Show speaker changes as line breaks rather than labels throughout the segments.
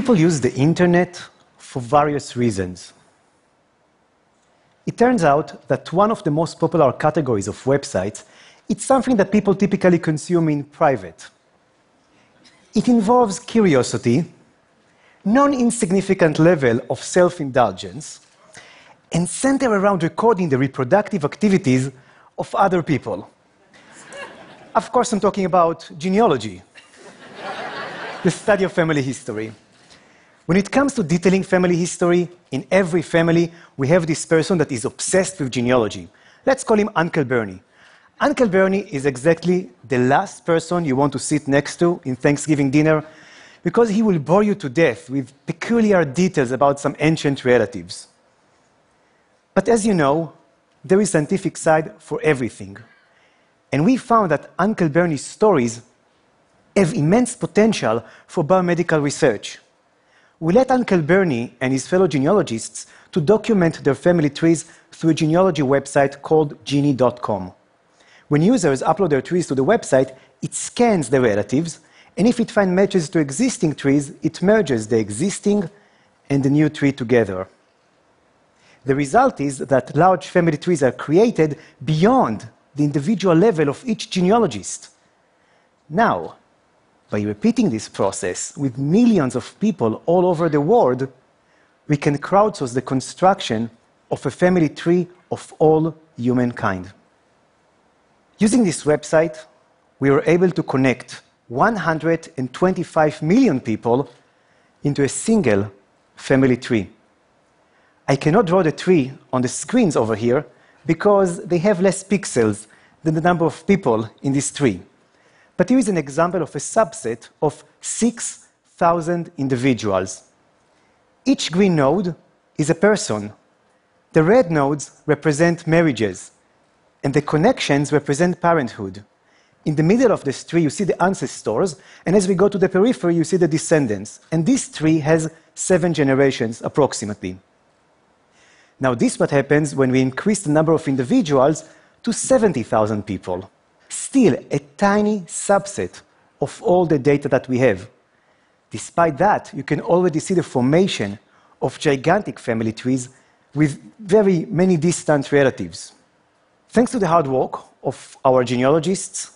People use the internet for various reasons. It turns out that one of the most popular categories of websites is something that people typically consume in private. It involves curiosity, non-insignificant level of self-indulgence, and center around recording the reproductive activities of other people. of course, I'm talking about genealogy, the study of family history. When it comes to detailing family history, in every family, we have this person that is obsessed with genealogy. Let's call him Uncle Bernie. Uncle Bernie is exactly the last person you want to sit next to in Thanksgiving dinner because he will bore you to death with peculiar details about some ancient relatives. But as you know, there is scientific side for everything. And we found that Uncle Bernie's stories have immense potential for biomedical research. We let Uncle Bernie and his fellow genealogists to document their family trees through a genealogy website called Geni.com. When users upload their trees to the website, it scans the relatives, and if it finds matches to existing trees, it merges the existing and the new tree together. The result is that large family trees are created beyond the individual level of each genealogist. Now, by repeating this process with millions of people all over the world, we can crowdsource the construction of a family tree of all humankind. Using this website, we were able to connect 125 million people into a single family tree. I cannot draw the tree on the screens over here because they have less pixels than the number of people in this tree. But here is an example of a subset of 6,000 individuals. Each green node is a person. The red nodes represent marriages, and the connections represent parenthood. In the middle of this tree, you see the ancestors, and as we go to the periphery, you see the descendants. And this tree has seven generations approximately. Now, this is what happens when we increase the number of individuals to 70,000 people. Still, a tiny subset of all the data that we have. Despite that, you can already see the formation of gigantic family trees with very many distant relatives. Thanks to the hard work of our genealogists,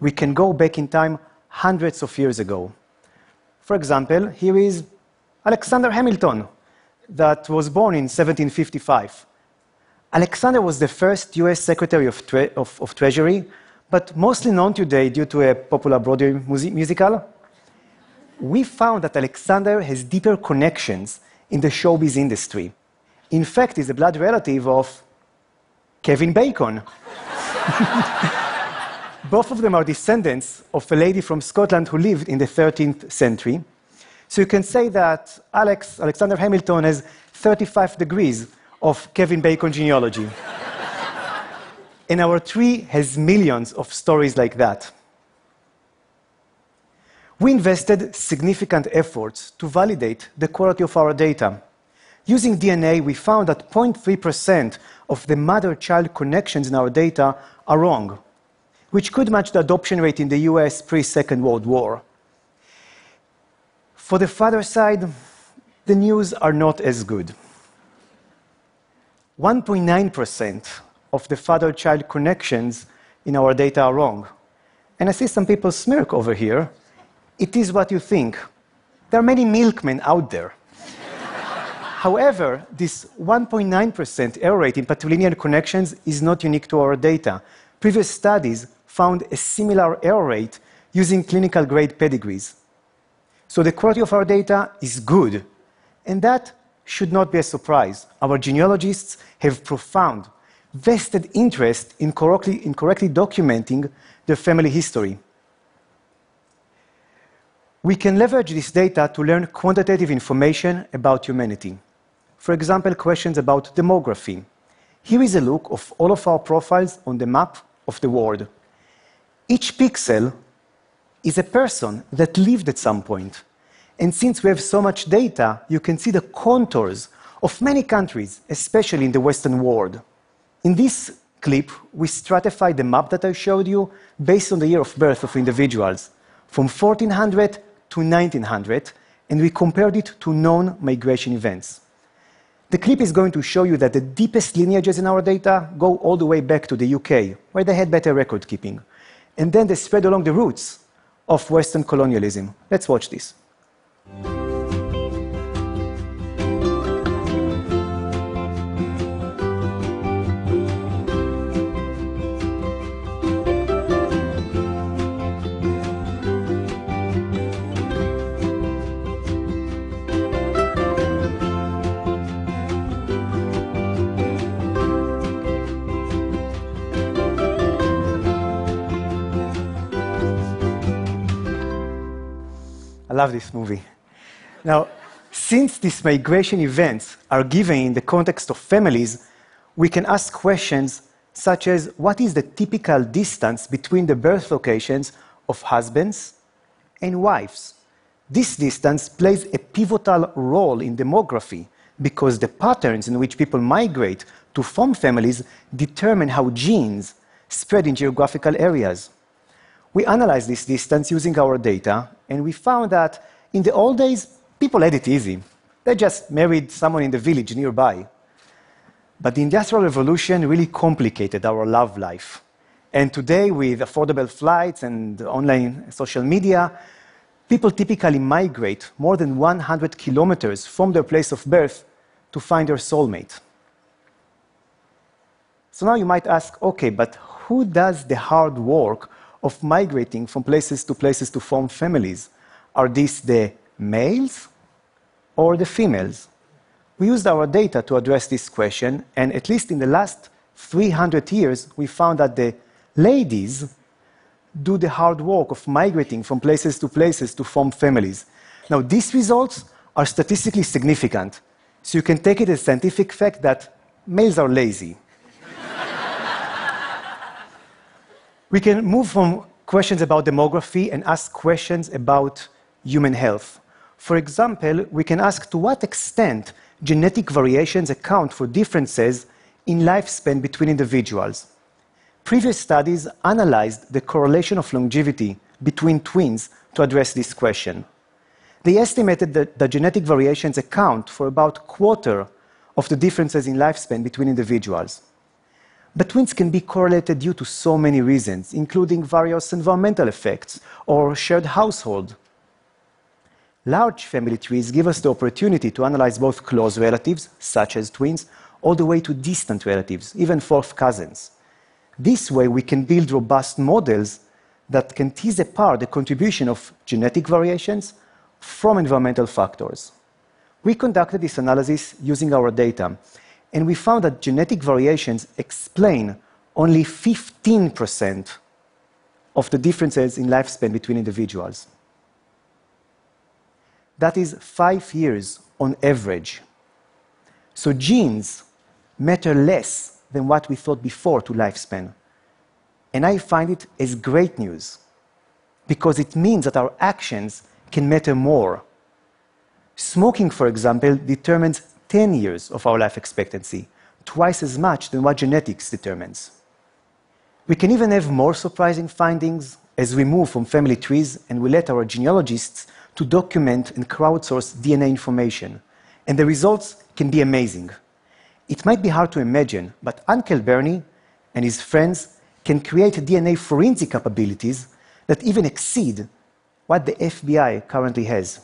we can go back in time hundreds of years ago. For example, here is Alexander Hamilton, that was born in 1755. Alexander was the first US Secretary of, Tre of, of Treasury, but mostly known today due to a popular Broadway musical. We found that Alexander has deeper connections in the showbiz industry. In fact, he's a blood relative of Kevin Bacon. Both of them are descendants of a lady from Scotland who lived in the 13th century. So you can say that Alex, Alexander Hamilton has 35 degrees of Kevin Bacon genealogy. And our tree has millions of stories like that. We invested significant efforts to validate the quality of our data. Using DNA, we found that 0.3% of the mother child connections in our data are wrong, which could match the adoption rate in the US pre Second World War. For the father side, the news are not as good. 1.9% of the father child connections in our data are wrong. And I see some people smirk over here. It is what you think. There are many milkmen out there. However, this 1.9% error rate in patrilineal connections is not unique to our data. Previous studies found a similar error rate using clinical grade pedigrees. So the quality of our data is good, and that should not be a surprise. Our genealogists have profound, vested interest in correctly, in correctly documenting their family history. We can leverage this data to learn quantitative information about humanity. For example, questions about demography. Here is a look of all of our profiles on the map of the world. Each pixel is a person that lived at some point. And since we have so much data, you can see the contours of many countries, especially in the Western world. In this clip, we stratified the map that I showed you based on the year of birth of individuals, from 1400 to 1900, and we compared it to known migration events. The clip is going to show you that the deepest lineages in our data go all the way back to the UK, where they had better record keeping. And then they spread along the routes of Western colonialism. Let's watch this. I love this movie. Now, since these migration events are given in the context of families, we can ask questions such as what is the typical distance between the birth locations of husbands and wives? This distance plays a pivotal role in demography because the patterns in which people migrate to form families determine how genes spread in geographical areas. We analyzed this distance using our data, and we found that in the old days, people had it easy. They just married someone in the village nearby. But the Industrial Revolution really complicated our love life. And today, with affordable flights and online social media, people typically migrate more than 100 kilometers from their place of birth to find their soulmate. So now you might ask okay, but who does the hard work of migrating from places to places to form families. Are these the males or the females? We used our data to address this question, and at least in the last 300 years, we found that the ladies do the hard work of migrating from places to places to form families. Now, these results are statistically significant, so you can take it as a scientific fact that males are lazy. We can move from questions about demography and ask questions about human health. For example, we can ask to what extent genetic variations account for differences in lifespan between individuals. Previous studies analyzed the correlation of longevity between twins to address this question. They estimated that the genetic variations account for about a quarter of the differences in lifespan between individuals. But twins can be correlated due to so many reasons, including various environmental effects or shared household. Large family trees give us the opportunity to analyze both close relatives, such as twins, all the way to distant relatives, even fourth cousins. This way, we can build robust models that can tease apart the contribution of genetic variations from environmental factors. We conducted this analysis using our data, and we found that genetic variations explain only 15% of the differences in lifespan between individuals. That is five years on average. So genes matter less than what we thought before to lifespan. And I find it as great news because it means that our actions can matter more. Smoking, for example, determines 10 years of our life expectancy, twice as much than what genetics determines. We can even have more surprising findings as we move from family trees and we let our genealogists to document and crowdsource DNA information. And the results can be amazing. It might be hard to imagine, but Uncle Bernie and his friends can create DNA forensic capabilities that even exceed what the FBI currently has.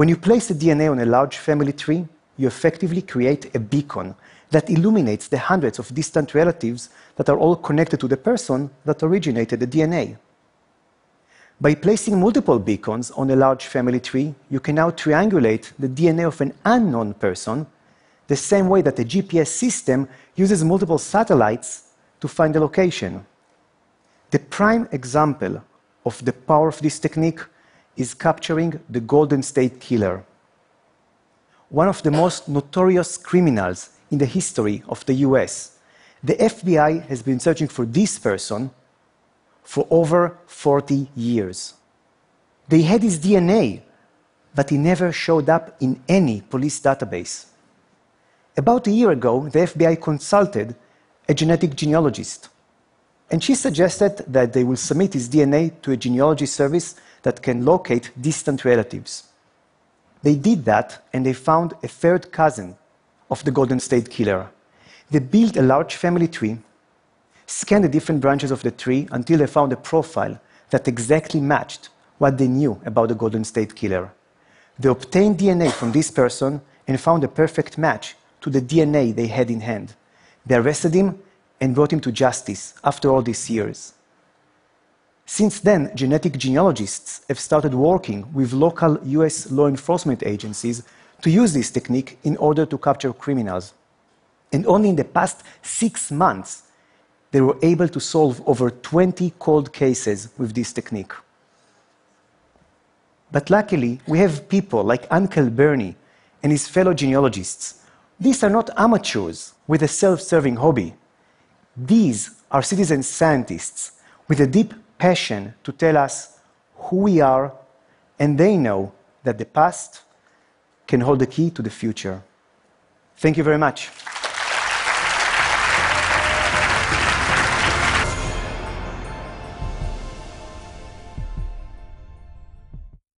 When you place the DNA on a large family tree, you effectively create a beacon that illuminates the hundreds of distant relatives that are all connected to the person that originated the DNA. By placing multiple beacons on a large family tree, you can now triangulate the DNA of an unknown person the same way that a GPS system uses multiple satellites to find the location. The prime example of the power of this technique is capturing the Golden State Killer, one of the most notorious criminals in the history of the US. The FBI has been searching for this person for over 40 years. They had his DNA, but he never showed up in any police database. About a year ago, the FBI consulted a genetic genealogist, and she suggested that they will submit his DNA to a genealogy service that can locate distant relatives. They did that and they found a third cousin of the Golden State Killer. They built a large family tree, scanned the different branches of the tree until they found a profile that exactly matched what they knew about the Golden State Killer. They obtained DNA from this person and found a perfect match to the DNA they had in hand. They arrested him and brought him to justice after all these years. Since then, genetic genealogists have started working with local US law enforcement agencies to use this technique in order to capture criminals. And only in the past six months, they were able to solve over 20 cold cases with this technique. But luckily, we have people like Uncle Bernie and his fellow genealogists. These are not amateurs with a self serving hobby. These are citizen scientists with a deep passion to tell us who we are, and they know that the past can hold the key to the future. Thank you very much.